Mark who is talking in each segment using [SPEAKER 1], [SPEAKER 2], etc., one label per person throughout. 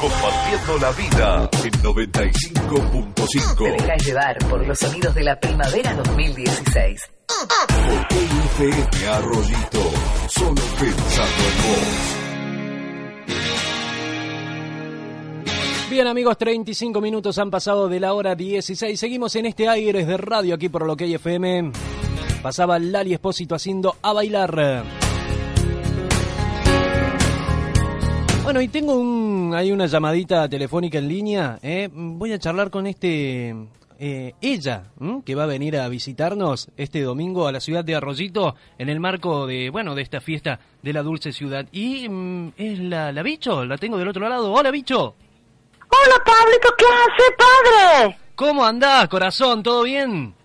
[SPEAKER 1] Compartiendo la vida en 95.5.
[SPEAKER 2] Te dejas llevar por los sonidos de la primavera 2016.
[SPEAKER 1] Porque FM Arroyito, solo pensando en vos.
[SPEAKER 3] Bien amigos, 35 minutos han pasado de la hora 16. Seguimos en este aire de radio aquí por lo que hay FM. Pasaba Lali Espósito haciendo a bailar. Bueno, y tengo un, hay una llamadita telefónica en línea. ¿eh? Voy a charlar con este eh, ella, que va a venir a visitarnos este domingo a la ciudad de Arroyito en el marco de, bueno, de esta fiesta de la dulce ciudad. Y mm, es la, la bicho, la tengo del otro lado. Hola, bicho.
[SPEAKER 4] Hola, Pablito, ¿qué hace, padre?
[SPEAKER 3] ¿Cómo andás, corazón? ¿Todo bien?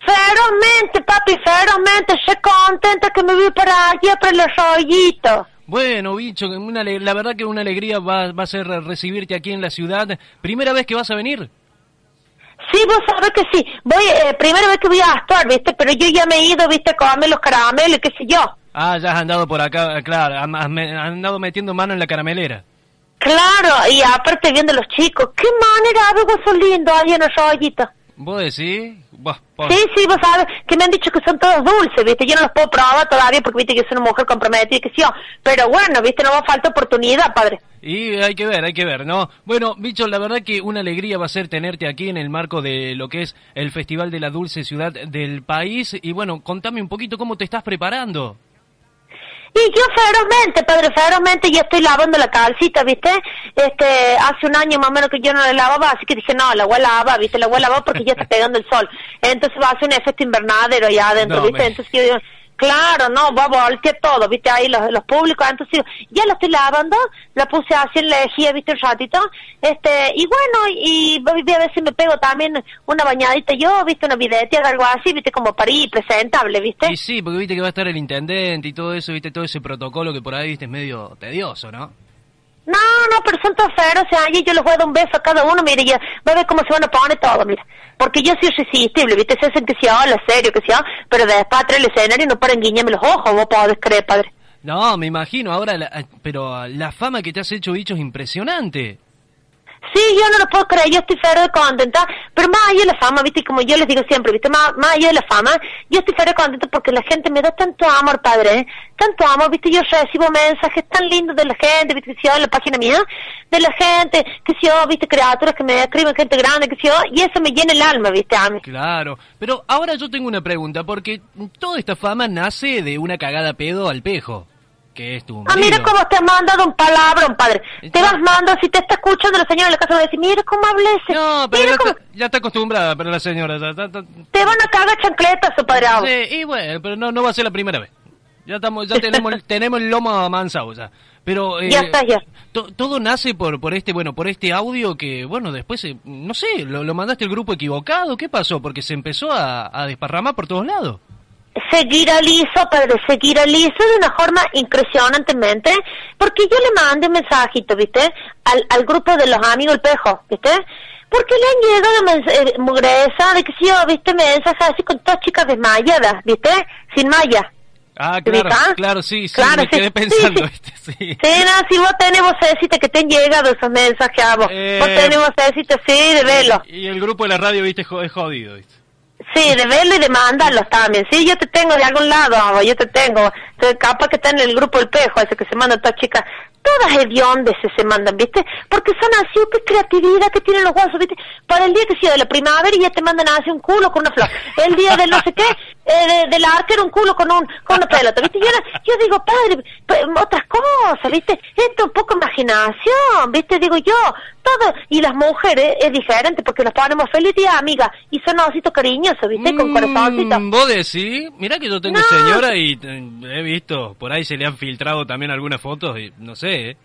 [SPEAKER 4] Ferozmente, papi, ferozmente. Sé contenta que me vi para allá, para los rollitos.
[SPEAKER 3] Bueno, bicho, una, la verdad que una alegría va, va a ser recibirte aquí en la ciudad. ¿Primera vez que vas a venir?
[SPEAKER 4] Sí, vos sabés que sí. Voy, eh, primera vez que voy a actuar, ¿viste? Pero yo ya me he ido, ¿viste? A comerme los caramelos, qué sé yo.
[SPEAKER 3] Ah, ya has andado por acá, claro, has andado metiendo mano en la caramelera.
[SPEAKER 4] Claro, y aparte viendo los chicos. ¿Qué manera vos son lindos ahí en los rollitos?
[SPEAKER 3] ¿Vos decís?
[SPEAKER 4] Sí, sí, vos sabés que me han dicho que son todos dulces, ¿viste? Yo no los puedo probar todavía porque, ¿viste? Que soy una mujer comprometida, que sí. Pero bueno, ¿viste? No me falta oportunidad, padre.
[SPEAKER 3] Y hay que ver, hay que ver, ¿no? Bueno, bicho, la verdad que una alegría va a ser tenerte aquí en el marco de lo que es el Festival de la Dulce Ciudad del país. Y bueno, contame un poquito cómo te estás preparando.
[SPEAKER 4] Y yo ferozmente, padre, ferozmente ya estoy lavando la calcita, ¿viste? Este, hace un año más o menos que yo no la lavaba, así que dije, no, la voy a lavar, ¿viste? La voy a lavar porque ya está pegando el sol. Entonces va a hacer un efecto invernadero allá adentro,
[SPEAKER 3] No,
[SPEAKER 4] ¿viste?
[SPEAKER 3] me-
[SPEAKER 4] Entonces yo digo, claro, no, va a voltear todo, ¿viste? Ahí los, los públicos, entonces ya la estoy lavando, la puse así en la lejía, ¿viste? Un ratito, este, y bueno, y voy a ver si me pego también una bañadita yo, ¿viste? Una videte algo así, ¿viste? Como para ir presentable, ¿viste?
[SPEAKER 3] Y sí, porque viste que va a estar el intendente y todo eso, viste todo ese protocolo que por ahí viste es medio tedioso, ¿no?
[SPEAKER 4] No, no, pero son todos feros, o sea, yo les voy a dar un beso a cada uno, mire, ya va a ver cómo se van a poner todo, mira. Porque yo soy irresistible, ¿viste? Se hacen que sí, hola, serio, que sí, ah, pero después atrás del escenario no paran guiñarme los ojos, vos podés creer, padre.
[SPEAKER 3] No, me imagino, ahora, la- pero la fama que te has hecho, bicho, es impresionante.
[SPEAKER 4] Sí, yo no lo puedo creer, yo estoy fero contenta, pero más allá de la fama, ¿viste? Como yo les digo siempre, ¿viste? Más, más allá de la fama, yo estoy fero contenta porque la gente me da tanto amor, padre, ¿eh? Tanto amor, ¿viste? Yo recibo mensajes tan lindos de la gente, ¿viste? Que si yo, en la página mía, de la gente, que si yo, ¿viste? Criaturas que me escriben, gente grande, que si yo, y eso me llena el alma, ¿viste? A mí.
[SPEAKER 3] Claro, pero ahora yo tengo una pregunta, porque toda esta fama nace de una cagada pedo al pejo, que es tu
[SPEAKER 4] Ah, mira
[SPEAKER 3] marido.
[SPEAKER 4] cómo te ha mandado un palabrón, padre. Te vas mandando, si te está escuchando la señora en la casa, va a decir, mira cómo habla ese.
[SPEAKER 3] No, pero ya
[SPEAKER 4] cómo...
[SPEAKER 3] está, ya está acostumbrada, pero la señora ya
[SPEAKER 4] Te van a cagar chancletas, su padre.
[SPEAKER 3] Sí, y bueno, pero no, no va a ser la primera vez. Ya estamos, ya tenemos, tenemos el lomo amansado ya. Pero eh,
[SPEAKER 4] Ya está, ya.
[SPEAKER 3] to- todo nace por por este bueno por este audio que bueno después eh, no sé lo, lo mandaste al grupo equivocado qué pasó porque se empezó a, a desparramar por todos lados
[SPEAKER 4] seguir al ISO, padre, seguir al ISO de una forma impresionantemente, porque yo le mandé un mensajito, ¿viste? Al, al grupo de los amigos El Pejo, ¿viste? Porque le han llegado eh, mugresa de que si yo, ¿viste? Mensajes así con todas chicas desmayadas, ¿viste? Sin malla.
[SPEAKER 3] ah
[SPEAKER 4] ¿Te
[SPEAKER 3] claro
[SPEAKER 4] ubicás?
[SPEAKER 3] claro sí sí
[SPEAKER 4] Claro,
[SPEAKER 3] me
[SPEAKER 4] sí,
[SPEAKER 3] quedé
[SPEAKER 4] sí,
[SPEAKER 3] pensando
[SPEAKER 4] sí.
[SPEAKER 3] sí
[SPEAKER 4] Sí, no, si vos tenés vocecita que te han llegado esos mensajes a vos.
[SPEAKER 3] Eh.
[SPEAKER 4] Vos tenés vocecita, sí, de verlo.
[SPEAKER 3] y el grupo de la radio viste es jodido viste
[SPEAKER 4] Sí, de verlo y de mandarlos también. Sí, yo te tengo de algún lado, yo te tengo. Entonces, capaz que está en el grupo El Pejo, ese que se manda todas chicas. Todas hediondes se, se mandan, ¿viste? Porque son así, qué creatividad que tienen los guasos, ¿viste? Para el día que sea de la primavera y ya te mandan así un culo con una flor. El día del no sé qué, eh, de, del arquero un culo con un con una pelota, ¿viste? Yo, era- yo digo, padre, otras cosas, ¿viste? Esto un poco imaginación, ¿viste? Digo yo, todo. Y las mujeres es diferente porque nos ponemos feliz día, amiga, y son ositos cariñosos, ¿viste? Con.
[SPEAKER 3] Mm, vos decís mirá que yo tengo
[SPEAKER 4] No.
[SPEAKER 3] señora y eh, he visto por ahí se le han filtrado también algunas fotos y no sé ¿eh?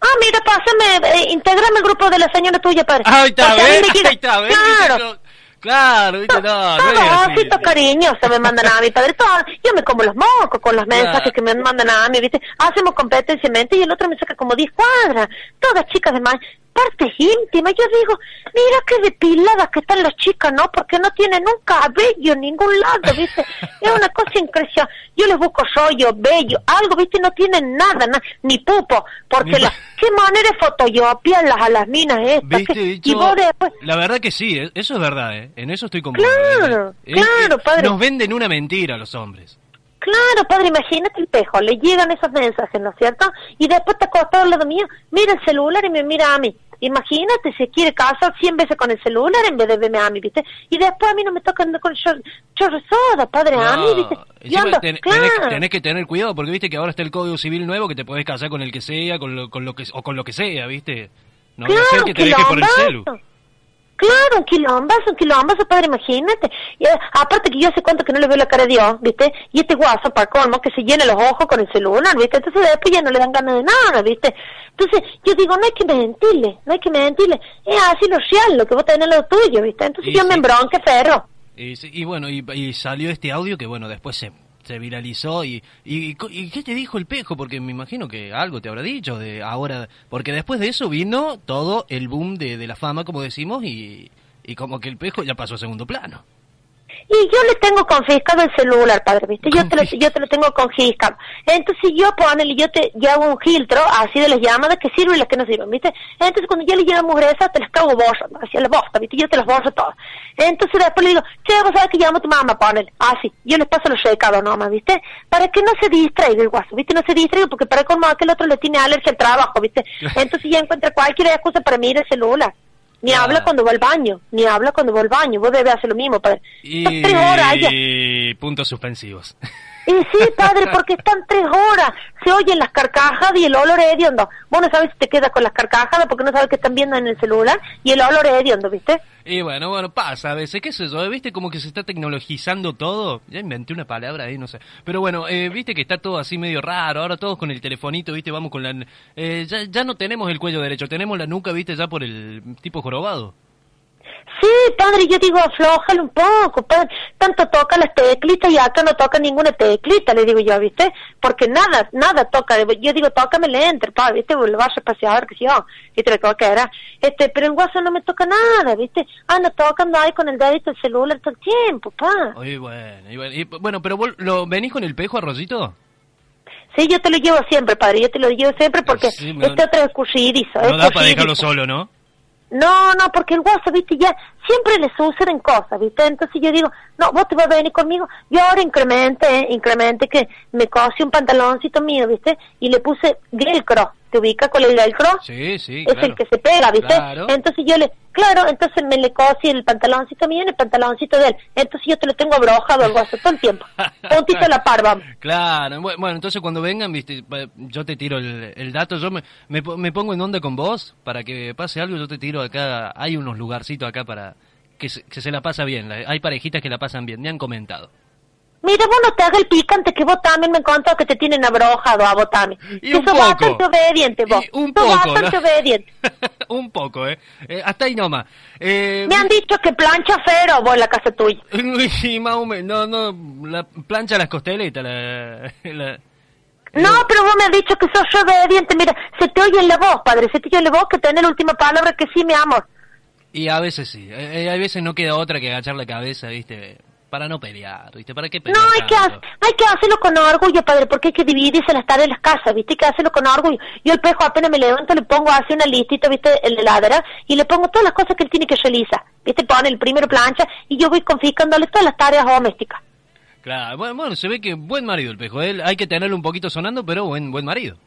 [SPEAKER 4] Ah, mira, pásame, eh, intégrame el grupo de la señora tuya, padre.
[SPEAKER 3] Ahí está, Ahí está.
[SPEAKER 4] Claro.
[SPEAKER 3] Claro, viste, no, no es
[SPEAKER 4] Todo
[SPEAKER 3] así.
[SPEAKER 4] osito cariñoso me mandan a mí, padre. Todo. Yo me como los mocos con los mensajes
[SPEAKER 3] Claro.
[SPEAKER 4] que me mandan a mí, ¿viste? Hacemos competencia y el otro me saca como 10 cuadras. Todas chicas de más. Partes íntimas. Yo digo, mira qué depiladas que están las chicas, ¿no? Porque no tienen un cabello en ningún lado, ¿viste? Es una cosa increíble. Yo les busco rollo, bello, algo, ¿viste? No tienen nada, na- ni pupo. Porque la, qué manera de fotoyopiarlas a las minas estas.
[SPEAKER 3] ¿Viste,
[SPEAKER 4] que-
[SPEAKER 3] dicho?
[SPEAKER 4] y vos después...
[SPEAKER 3] La verdad que sí, eh, eso es verdad, ¿eh? En eso estoy con vos,
[SPEAKER 4] Claro,
[SPEAKER 3] ¿eh?
[SPEAKER 4] claro,
[SPEAKER 3] Eh,
[SPEAKER 4] padre.
[SPEAKER 3] Nos venden una mentira los hombres.
[SPEAKER 4] Claro, padre, imagínate el pejo, le llegan esos mensajes, ¿no es cierto? Y después te acostado al lado mío, mira el celular y me mira a mí. Imagínate, se quiere casar 100 veces con el celular en vez de verme a mí, ¿viste? Y después a mí no me toca andar con chor chorro soda, padre, a mí, ¿viste? Yo ando,
[SPEAKER 3] ten-
[SPEAKER 4] claro.
[SPEAKER 3] tenés, tenés que tener cuidado porque viste que ahora está el Código Civil nuevo que te podés casar con el que sea, con lo, con lo que o con lo que sea, ¿viste? No
[SPEAKER 4] Claro,
[SPEAKER 3] que te deje por el celu.
[SPEAKER 4] Claro, un quilombazo, un quilombazo, padre, imagínate. Y, eh, aparte que yo hace cuánto que no le veo la cara a Dios, ¿viste? Y este guaso, para colmo, que se llena los ojos con el celular, ¿viste? Entonces después ya no le dan ganas de nada, ¿viste? Entonces yo digo, no hay que mentirle, no hay que mentirle. Es así lo real, lo que vos tenés lo tuyo, ¿viste? Entonces
[SPEAKER 3] Y
[SPEAKER 4] yo
[SPEAKER 3] sí.
[SPEAKER 4] me embronque, ferro.
[SPEAKER 3] Y, sí, y bueno, y, y salió este audio que bueno, después se, se viralizó y, y, y ¿qué te dijo el pejo? Porque me imagino que algo te habrá dicho de ahora, porque después de eso vino todo el boom de, de la fama, como decimos, y, y como que el pejo ya pasó a segundo plano.
[SPEAKER 4] Y yo le tengo confiscado el celular, padre, ¿viste? Yo te, lo, yo te lo tengo confiscado. Entonces yo ponele, yo te yo hago un filtro así de las llamadas que sirven y las que no sirven, ¿viste? Entonces cuando yo le llevo mugresa, te las cago borrando, hacia la bosta, ¿viste? Yo te las borro todas. Entonces después le digo, che, vos sabés que llamo a tu mamá, ponele. Así, yo les paso los recados nomás, ¿viste? Para que no se distraiga el guaso, ¿viste? No se distraiga porque para colmo aquel otro le tiene alergia al trabajo, ¿viste? Entonces ya encuentra cualquier excusa para mirar el celular. Ni
[SPEAKER 3] Claro.
[SPEAKER 4] habla cuando va al baño, ni habla cuando va al baño. Vos debes hacer lo mismo, padre. Estás tres horas allá.
[SPEAKER 3] Y puntos suspensivos.
[SPEAKER 4] Y sí, padre, porque están tres horas. Se oyen las carcajadas y el olor es hediondo. Vos no sabes si te quedas con las carcajadas porque no sabes que están viendo en el celular y el olor es hediondo, ¿viste?
[SPEAKER 3] Y bueno, bueno, pasa a veces, qué sé yo, viste como que se está tecnologizando todo. Ya inventé una palabra ahí, no sé. Pero bueno, eh, viste que está todo así medio raro, ahora todos con el telefonito, viste, vamos con la... eh, ya, ya no tenemos el cuello derecho, tenemos la nuca, viste, ya por el tipo jorobado.
[SPEAKER 4] Sí, padre, yo digo, aflójalo un poco, padre. Tanto toca las teclitas y acá no toca ninguna teclita, le digo yo, ¿viste? Porque nada, nada toca. Yo digo, tócame el enter, padre, ¿viste? Lo vas a espaciar, que si yo, ¿viste? Lo que era. Este, pero el guaso no me toca nada, ¿viste? Anda tocando ahí con el dedito el celular todo el tiempo, pa.
[SPEAKER 3] Oye, bueno, y bueno, y, bueno, pero vos, ¿lo, ¿venís con el pejo, Arrocito?
[SPEAKER 4] Sí, yo te lo llevo siempre, padre, yo te lo llevo siempre porque
[SPEAKER 3] Sí, me-
[SPEAKER 4] este otro es
[SPEAKER 3] No da para dejarlo solo, ¿no?
[SPEAKER 4] No, no, porque el guaso, viste, ya siempre le suceden cosas, viste, entonces yo digo, no, vos te vas a venir conmigo, yo ahora incremente, eh, incremente que me cosí un pantaloncito mío, viste, y le puse velcro, ¿te ubica con el velcro?
[SPEAKER 3] Sí, sí,
[SPEAKER 4] es
[SPEAKER 3] claro.
[SPEAKER 4] el que se pega, ¿viste?
[SPEAKER 3] Claro.
[SPEAKER 4] Entonces yo le, claro, entonces me le cosí el pantaloncito mío y el pantaloncito de él, entonces yo te lo tengo abrojado al guaso todo el tiempo, puntito la par, vamos.
[SPEAKER 3] Claro, bu- bueno, entonces cuando vengan, viste, yo te tiro el, el dato, yo me, me, po- me pongo en onda con vos para que pase algo, yo te tiro acá, hay unos lugarcitos acá para que se, que se la pasa bien, hay parejitas que la pasan bien, me han comentado.
[SPEAKER 4] Mira, vos no te hagas el picante que vos también me encontró que te tienen abrojado a vos también.
[SPEAKER 3] Y
[SPEAKER 4] que
[SPEAKER 3] un
[SPEAKER 4] sos
[SPEAKER 3] poco.
[SPEAKER 4] bastante obediente vos.
[SPEAKER 3] Y un
[SPEAKER 4] Sos
[SPEAKER 3] poco,
[SPEAKER 4] bastante
[SPEAKER 3] ¿no?
[SPEAKER 4] obediente.
[SPEAKER 3] Un poco, ¿eh? Eh, Hasta ahí nomás. Eh,
[SPEAKER 4] Me han dicho que plancha fero vos en la casa tuya.
[SPEAKER 3] y más o menos, no, no, la plancha las costeletas, la, la-
[SPEAKER 4] No, pero vos me has dicho que sos yo obediente. Mira, se te oye en la voz, padre. Se te oye en la voz que tenés la última palabra que sí, mi amor.
[SPEAKER 3] Y a veces sí, eh, eh, hay veces no queda otra que agachar la cabeza, ¿viste? Para no pelear, ¿viste? ¿Para qué pelear
[SPEAKER 4] No, hay que, ha- hay que hacerlo con orgullo, padre, porque hay que dividirse las tareas de las casas, ¿viste? Hay que hacerlo con orgullo. Yo el pejo apenas me levanto, le pongo así una listita, ¿viste? En la heladera, y le pongo todas las cosas que él tiene que realizar. ¿Viste? Pone el primero plancha, y yo voy confiscándole todas las tareas domésticas.
[SPEAKER 3] Claro, bueno, bueno, se ve que buen marido el pejo. Él hay que tenerlo un poquito sonando, pero buen buen marido.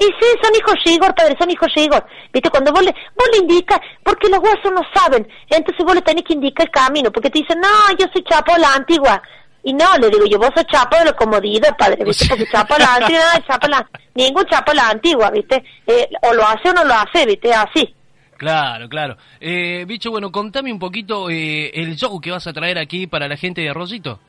[SPEAKER 4] Y sí, son hijos Igor, padre, son hijos Igor. Viste, cuando vos le, vos le indicas, porque los huesos no saben, entonces vos le tenés que indicar el camino, porque te dicen, no, yo soy chapo de la antigua. Y no, le digo yo, vos sos chapo de la comodidad, padre, viste, porque chapo de la antigua, chapo la, ningún chapo de la antigua, viste, eh, o lo hace o no lo hace, viste, así.
[SPEAKER 3] Claro, claro. Eh, bicho, bueno, contame un poquito eh, el show que vas a traer aquí para la gente de Arrocito.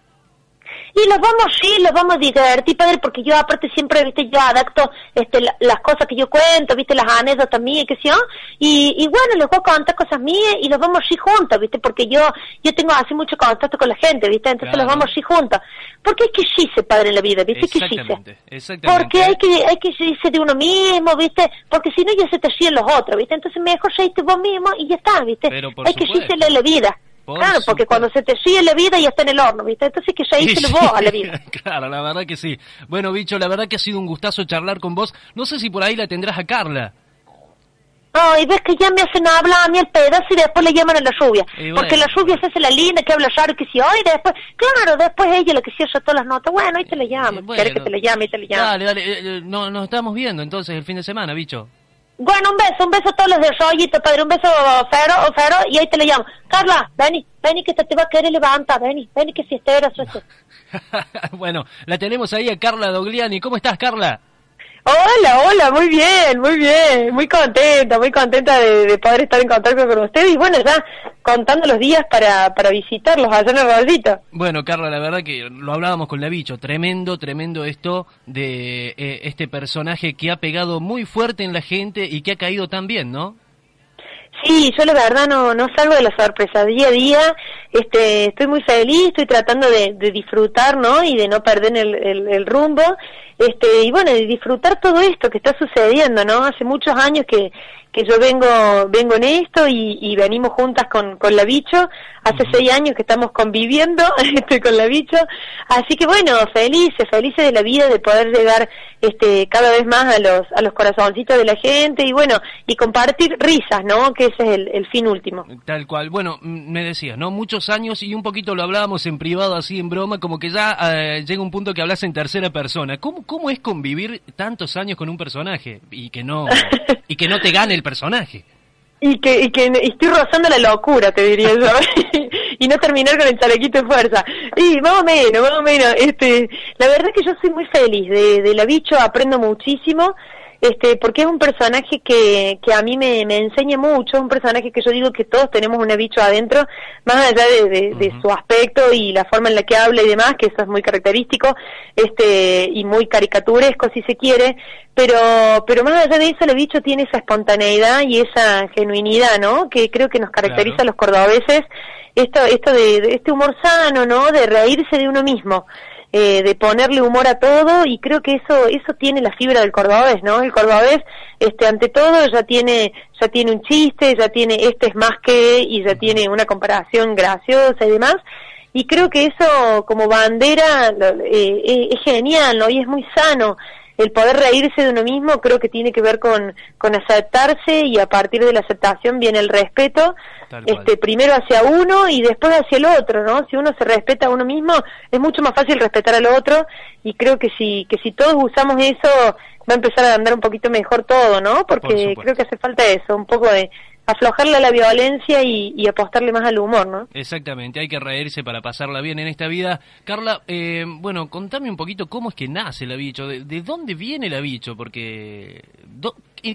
[SPEAKER 4] Y los vamos, sí, los vamos a divertir, padre, porque yo aparte siempre, viste, yo adapto este, la- las cosas que yo cuento, viste, las anécdotas mías, que sé yo, y, y bueno, les voy a contar cosas mías y los vamos ir juntos, viste, porque yo yo tengo así mucho contacto con la gente, viste, entonces
[SPEAKER 3] Claro.
[SPEAKER 4] los vamos ir juntos. Porque hay que irse, padre, en la vida, viste, que
[SPEAKER 3] Exactamente.
[SPEAKER 4] Porque hay que, hay que irse de uno mismo, viste, porque si no ya se te ríen los otros, viste, entonces mejor reírte vos mismo y ya está, viste. Hay que irse en la vida.
[SPEAKER 3] Por
[SPEAKER 4] claro, porque
[SPEAKER 3] supuesto.
[SPEAKER 4] cuando se te ríe la vida ya está en el horno, viste, entonces que reírselo
[SPEAKER 3] Sí,
[SPEAKER 4] vos a la vida.
[SPEAKER 3] claro, la verdad que sí. Bueno, bicho, la verdad que ha sido un gustazo charlar con vos. No sé si por ahí la tendrás a Carla.
[SPEAKER 4] Ay, ves que ya me hacen hablar a mí el pedazo y después le llaman a la lluvia. Porque
[SPEAKER 3] bueno.
[SPEAKER 4] la lluvia se hace la linda, que habla raro, que si hoy después, claro, después ella la que cierra todas las notas. Bueno, ahí te la llamo.
[SPEAKER 3] Eh,
[SPEAKER 4] ¿Quieres que te la llame? Ahí te la llamo.
[SPEAKER 3] Dale, dale. eh, eh, no, nos estamos viendo entonces el fin de semana, bicho.
[SPEAKER 4] Bueno, un beso, un beso a todos los de Rollito, padre, un beso Fero, Fero, y ahí te la llamo. Carla, vení, vení que te, te va a querer levantar, vení, vení que si estera, suerte.
[SPEAKER 3] bueno, la tenemos ahí a Carla Dogliani. ¿Cómo estás, Carla?
[SPEAKER 4] Hola, hola, muy bien, muy bien, muy contenta, muy contenta de, de poder estar en contacto con ustedes y bueno, ya contando los días para, para visitarlos allá en el.
[SPEAKER 3] Bueno, Carla, la verdad que lo hablábamos con la bicho. Tremendo, tremendo esto de eh, este personaje que ha pegado muy fuerte en la gente y que ha caído tan bien, ¿no?
[SPEAKER 4] Sí, yo la verdad no, no salgo de la sorpresa día a día, este, estoy muy feliz, estoy tratando de, de disfrutar, ¿no? Y de no perder el, el, el rumbo, este, y bueno, de disfrutar todo esto que está sucediendo, ¿no? Hace muchos años que, que yo vengo, vengo en esto y, y venimos juntas con, con la bicho, hace seis años que estamos conviviendo, este, con la bicho, así que bueno, felices, felices de la vida de poder llegar, este, cada vez más a los, a los corazoncitos de la gente y bueno, y compartir risas, ¿no? Que ese es el, el fin último.
[SPEAKER 3] Tal cual. Bueno, me decías, ¿no? Muchos años y un poquito lo hablábamos en privado, así en broma, como que ya eh, llega un punto que hablas en tercera persona. ¿Cómo, ¿Cómo es convivir tantos años con un personaje y que no y que no te gane el personaje?
[SPEAKER 4] Y que, y que estoy rozando la locura, te diría yo. y no terminar con el chalequito de fuerza. Y más o menos, más o menos. Este, la verdad es que yo soy muy feliz. De, de la bicho aprendo muchísimo. Este, porque es un personaje que, que a mí me, me enseña mucho, es un personaje que yo digo que todos tenemos una bicho adentro, más allá de, de, de su aspecto y la forma en la que habla y demás, que eso es muy característico, este, y muy caricaturesco si se quiere, pero, pero más allá de eso, el bicho tiene esa espontaneidad y esa genuinidad, ¿no? Que creo que nos caracteriza
[SPEAKER 3] Claro.
[SPEAKER 4] a los cordobeses, esto, esto de, de este humor sano, ¿no? De reírse de uno mismo. Eh, de ponerle humor a todo y creo que eso eso tiene la fibra del cordobés no el cordobés este ante todo ya tiene ya tiene un chiste ya tiene este es más que y ya tiene una comparación graciosa y demás. Y creo que eso como bandera eh, eh, es genial no y es muy sano el poder reírse de uno mismo creo que tiene que ver con, con aceptarse y a partir de la aceptación viene el respeto,
[SPEAKER 3] Tal cual.
[SPEAKER 4] este primero hacia uno y después hacia el otro, ¿no? Si uno se respeta a uno mismo, es mucho más fácil respetar al otro y creo que si, que si todos usamos eso, va a empezar a andar un poquito mejor todo, ¿no? Porque creo que hace falta eso, un poco de aflojarle a la violencia y, apostarle más al humor, ¿no?
[SPEAKER 3] Exactamente, hay que reírse para pasarla bien en esta vida. Carla, eh, bueno, contame un poquito cómo es que nace la bicho, de, de dónde viene la bicho, porque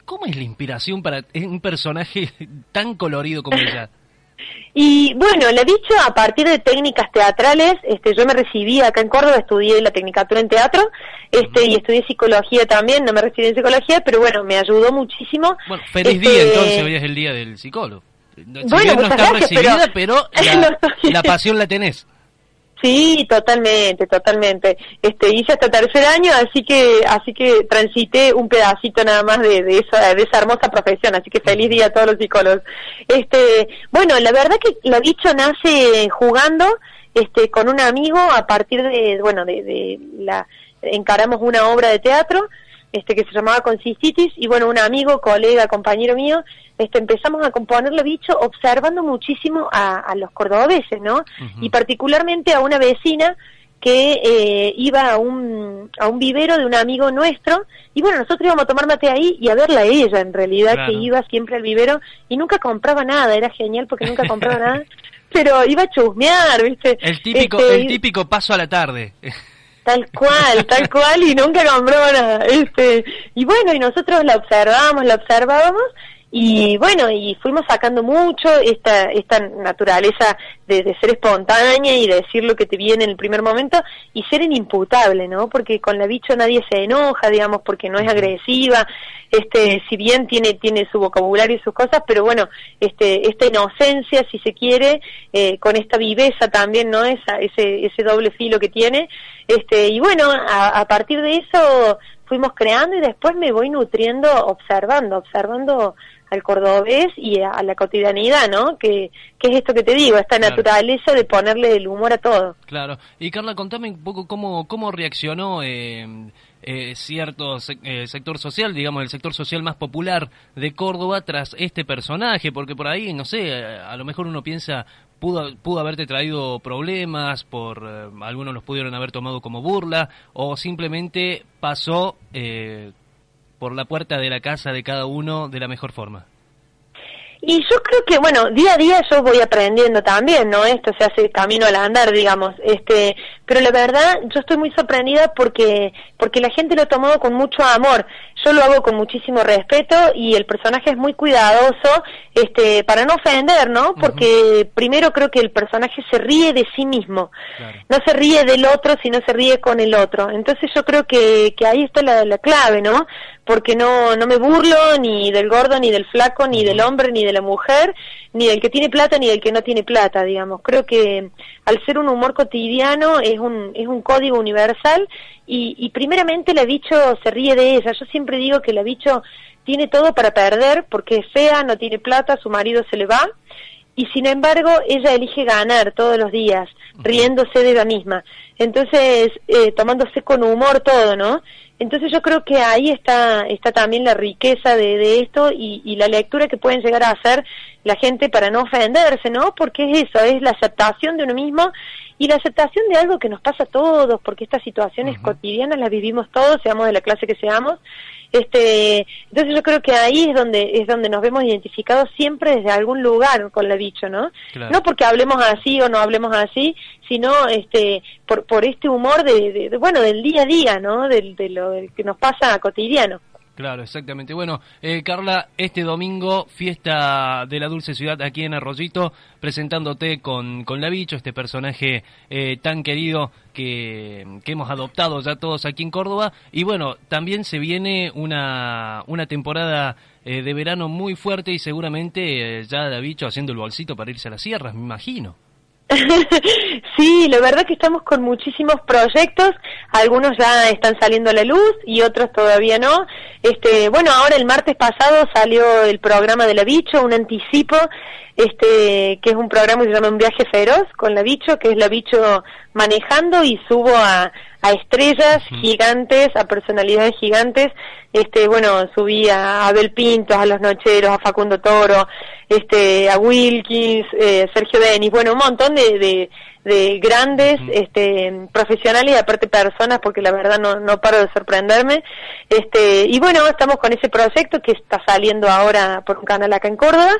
[SPEAKER 3] ¿cómo es la inspiración para un personaje tan colorido como ella?
[SPEAKER 4] Y bueno, he dicho a partir de técnicas teatrales, este, yo me recibí acá en Córdoba, estudié la tecnicatura en teatro, este, y estudié psicología también, no me recibí en psicología, pero bueno, me ayudó muchísimo.
[SPEAKER 3] Bueno, feliz
[SPEAKER 4] Este,
[SPEAKER 3] día entonces, hoy es el día del psicólogo. Si
[SPEAKER 4] Bueno,
[SPEAKER 3] no estás
[SPEAKER 4] gracias,
[SPEAKER 3] recibida, pero,
[SPEAKER 4] pero-
[SPEAKER 3] la,
[SPEAKER 4] No estoy-
[SPEAKER 3] la pasión la tenés.
[SPEAKER 4] Sí, totalmente, totalmente. Este, hice hasta tercer año, así que, así que transité un pedacito nada más de, de esa, de esa hermosa profesión, así que feliz día a todos los psicólogos. Este, bueno, la verdad que la bicho nace jugando, este, con un amigo a partir de, bueno, de, de la, encaramos una obra de teatro, este, que se llamaba Consistitis, y bueno, un amigo, colega, compañero mío, este, empezamos a componer la bicho observando muchísimo a, a los cordobeses, ¿no? Y particularmente a una vecina que eh, iba a un, a un vivero de un amigo nuestro, y bueno, nosotros íbamos a tomar mate ahí y a verla a ella, en realidad,
[SPEAKER 3] Claro.
[SPEAKER 4] que iba siempre al vivero y nunca compraba nada, era genial porque nunca compraba nada, pero iba a chusmear, ¿viste?
[SPEAKER 3] El típico,
[SPEAKER 4] Este,
[SPEAKER 3] el típico paso a la tarde.
[SPEAKER 4] Tal cual, tal cual, y nunca compró nada. Este, y bueno, y nosotros la observábamos, la observábamos, y bueno, y fuimos sacando mucho esta, esta naturaleza de, de, ser espontánea y de decir lo que te viene en el primer momento y ser inimputable, ¿no? Porque con la bicho nadie se enoja, digamos, porque no es agresiva, este, si bien tiene, tiene su vocabulario y sus cosas, pero bueno, este, esta inocencia, si se quiere, eh, con esta viveza también, ¿no? Esa, ese, ese doble filo que tiene, este, y bueno, a, a partir de eso fuimos creando y después me voy nutriendo observando, observando al cordobés y a, la cotidianidad, ¿no? Que, que, es esto que te digo, esta naturaleza de ponerle el humor a todo.
[SPEAKER 3] Claro. Y Carla, contame un poco cómo, cómo reaccionó eh, eh, cierto eh, sector social, digamos, el sector social más popular de Córdoba tras este personaje, porque por ahí, no sé, a, lo mejor uno piensa, pudo, pudo haberte traído problemas, por eh, algunos los pudieron haber tomado como burla, o simplemente pasó eh, por la puerta de la casa de cada uno de la mejor forma.
[SPEAKER 4] Y yo creo que, bueno, día a día yo voy aprendiendo también, ¿no? Esto se hace camino al andar, digamos. Este, pero la verdad, yo estoy muy sorprendida porque, porque la gente lo ha tomado con mucho amor. Yo lo hago con muchísimo respeto y el personaje es muy cuidadoso, este, para no ofender, ¿no? Porque primero creo que el personaje se ríe de sí mismo. No se ríe del otro, sino se ríe con el otro. Entonces yo creo que, que ahí está la, la clave, ¿no? Porque no, no me burlo ni del gordo, ni del flaco, ni del hombre, ni de la mujer, ni del que tiene plata, ni del que no tiene plata, digamos. Creo que al ser un humor cotidiano es un, es un código universal y, y primeramente la bicho se ríe de ella. Yo siempre digo que la bicho tiene todo para perder porque es fea, no tiene plata, su marido se le va y sin embargo ella elige ganar todos los días, riéndose de ella misma. Entonces, eh, tomándose con humor todo, ¿no? Entonces yo creo que ahí está, está también la riqueza de, de esto y, y, la lectura que pueden llegar a hacer la gente para no ofenderse, ¿no? Porque es eso, es la aceptación de uno mismo y la aceptación de algo que nos pasa a todos, porque estas situaciones cotidianas las vivimos todos, seamos de la clase que seamos, este, entonces yo creo que ahí es donde es donde nos vemos identificados siempre desde algún lugar con la bicho, ¿no? No porque hablemos así o no hablemos así, sino este por por este humor de, de, bueno del día a día, ¿no? Del, de lo que nos pasa cotidiano.
[SPEAKER 3] Claro, exactamente. Bueno, eh, Carla, este domingo, fiesta de la Dulce Ciudad aquí en Arroyito, presentándote con, con La Bicho, este personaje eh, tan querido que, que, hemos adoptado ya todos aquí en Córdoba. Y bueno, también se viene una, una temporada eh, de verano muy fuerte y seguramente eh, ya La haciendo el bolsito para irse a las sierras, me imagino.
[SPEAKER 4] sí, la verdad que estamos con muchísimos proyectos, algunos ya están saliendo a la luz y otros todavía no. Este, bueno, ahora el martes pasado salió el programa de la Bicho, un anticipo, este, que es un programa que se llama Un viaje feroz con la Bicho, que es la Bicho manejando y subo a, a estrellas gigantes, a personalidades gigantes. Este, bueno, subí a Abel Pintos, a Los Nocheros, a Facundo Toro, este, a Wilkins, eh, Sergio Denis, bueno, un montón de, de, de grandes este, profesionales y aparte personas, porque la verdad no, no paro de sorprenderme. Este, y bueno, estamos con ese proyecto que está saliendo ahora por un canal acá en Córdoba.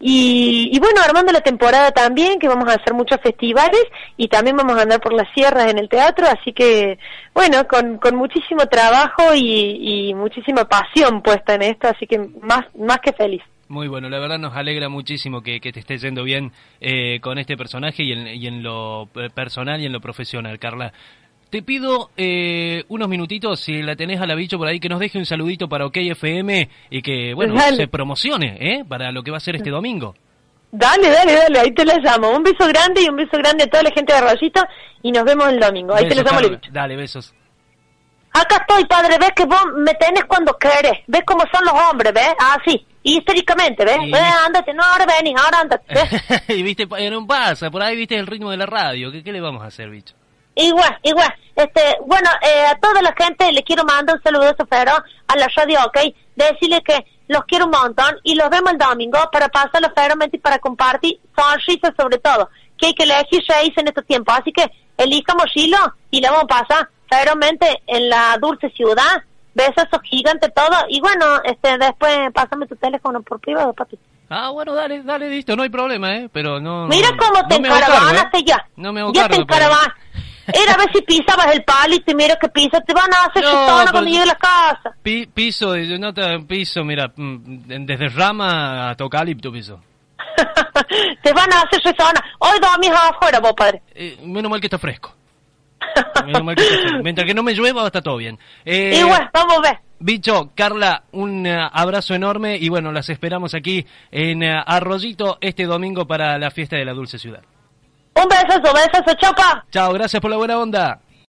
[SPEAKER 4] y, y, bueno, armando la temporada también, que vamos a hacer muchos festivales y también vamos a andar por las sierras en el teatro, así que bueno, con, con muchísimo trabajo y, y muchísima pasión puesta en esto, así que más, más que feliz.
[SPEAKER 3] Muy bueno, la verdad nos alegra muchísimo que, que te esté yendo bien eh, con este personaje y en, y en, lo personal y en lo profesional, Carla. Te pido eh, unos minutitos, si la tenés a la bicho por ahí, que nos deje un saludito para OK FM y que, bueno, dale. se promocione, ¿eh? Para lo que va a ser este domingo.
[SPEAKER 4] Dale, dale, dale, ahí te la llamo. Un beso grande y un beso grande a toda la gente de Arroyito y nos vemos el domingo. Ahí besos, te la llamo,
[SPEAKER 3] Carla. Dale, besos.
[SPEAKER 4] Acá estoy, padre, ves que vos me tenés cuando querés, ves cómo son los hombres, ves, así, ah, históricamente, ¿ves? Y... ándate, no, ahora vení, ahora ándate, ¿ves?
[SPEAKER 3] y viste, no pasa, por ahí viste el ritmo de la radio, ¿qué, qué le vamos a hacer, bicho?
[SPEAKER 4] Igual, igual, este, bueno, eh, a toda la gente le quiero mandar un saludo pero a la radio, ¿ok? Decirle que los quiero un montón y los vemos el domingo para pasarlo feramente y para compartir sonrisas sobre todo, que hay que elegir en estos tiempos, así que elijamos Chilo y le vamos a pasar feramente en la dulce ciudad, besos gigantes todo y bueno, este después pásame tu teléfono por privado, papi.
[SPEAKER 3] Ah, bueno, dale, dale, listo, no hay problema, ¿eh? Pero no...
[SPEAKER 4] Mira
[SPEAKER 3] no,
[SPEAKER 4] cómo te
[SPEAKER 3] no
[SPEAKER 4] encaravanas ¿eh? ya.
[SPEAKER 3] No me hago
[SPEAKER 4] Ya
[SPEAKER 3] cargo,
[SPEAKER 4] te encaravanas. Era a ver si pisabas el palito y mira que pisa, te van a hacer
[SPEAKER 3] No, pero
[SPEAKER 4] cuando llegue a la casa.
[SPEAKER 3] Pi- piso, no te piso, mira, mm, desde rama a tocalipto piso.
[SPEAKER 4] te van a hacer rezona. Hoy dormís afuera, vos, padre.
[SPEAKER 3] Eh, menos mal que está fresco. Menos mal que está. Mientras que no me llueva, está todo bien. Eh,
[SPEAKER 4] bueno, vamos a ver.
[SPEAKER 3] Bicho, Carla, un eh, abrazo enorme y bueno, las esperamos aquí en eh, Arroyito este domingo para la fiesta de la Dulce Ciudad.
[SPEAKER 4] Un besazo, besazo, chopa.
[SPEAKER 3] Chao, gracias por la buena onda.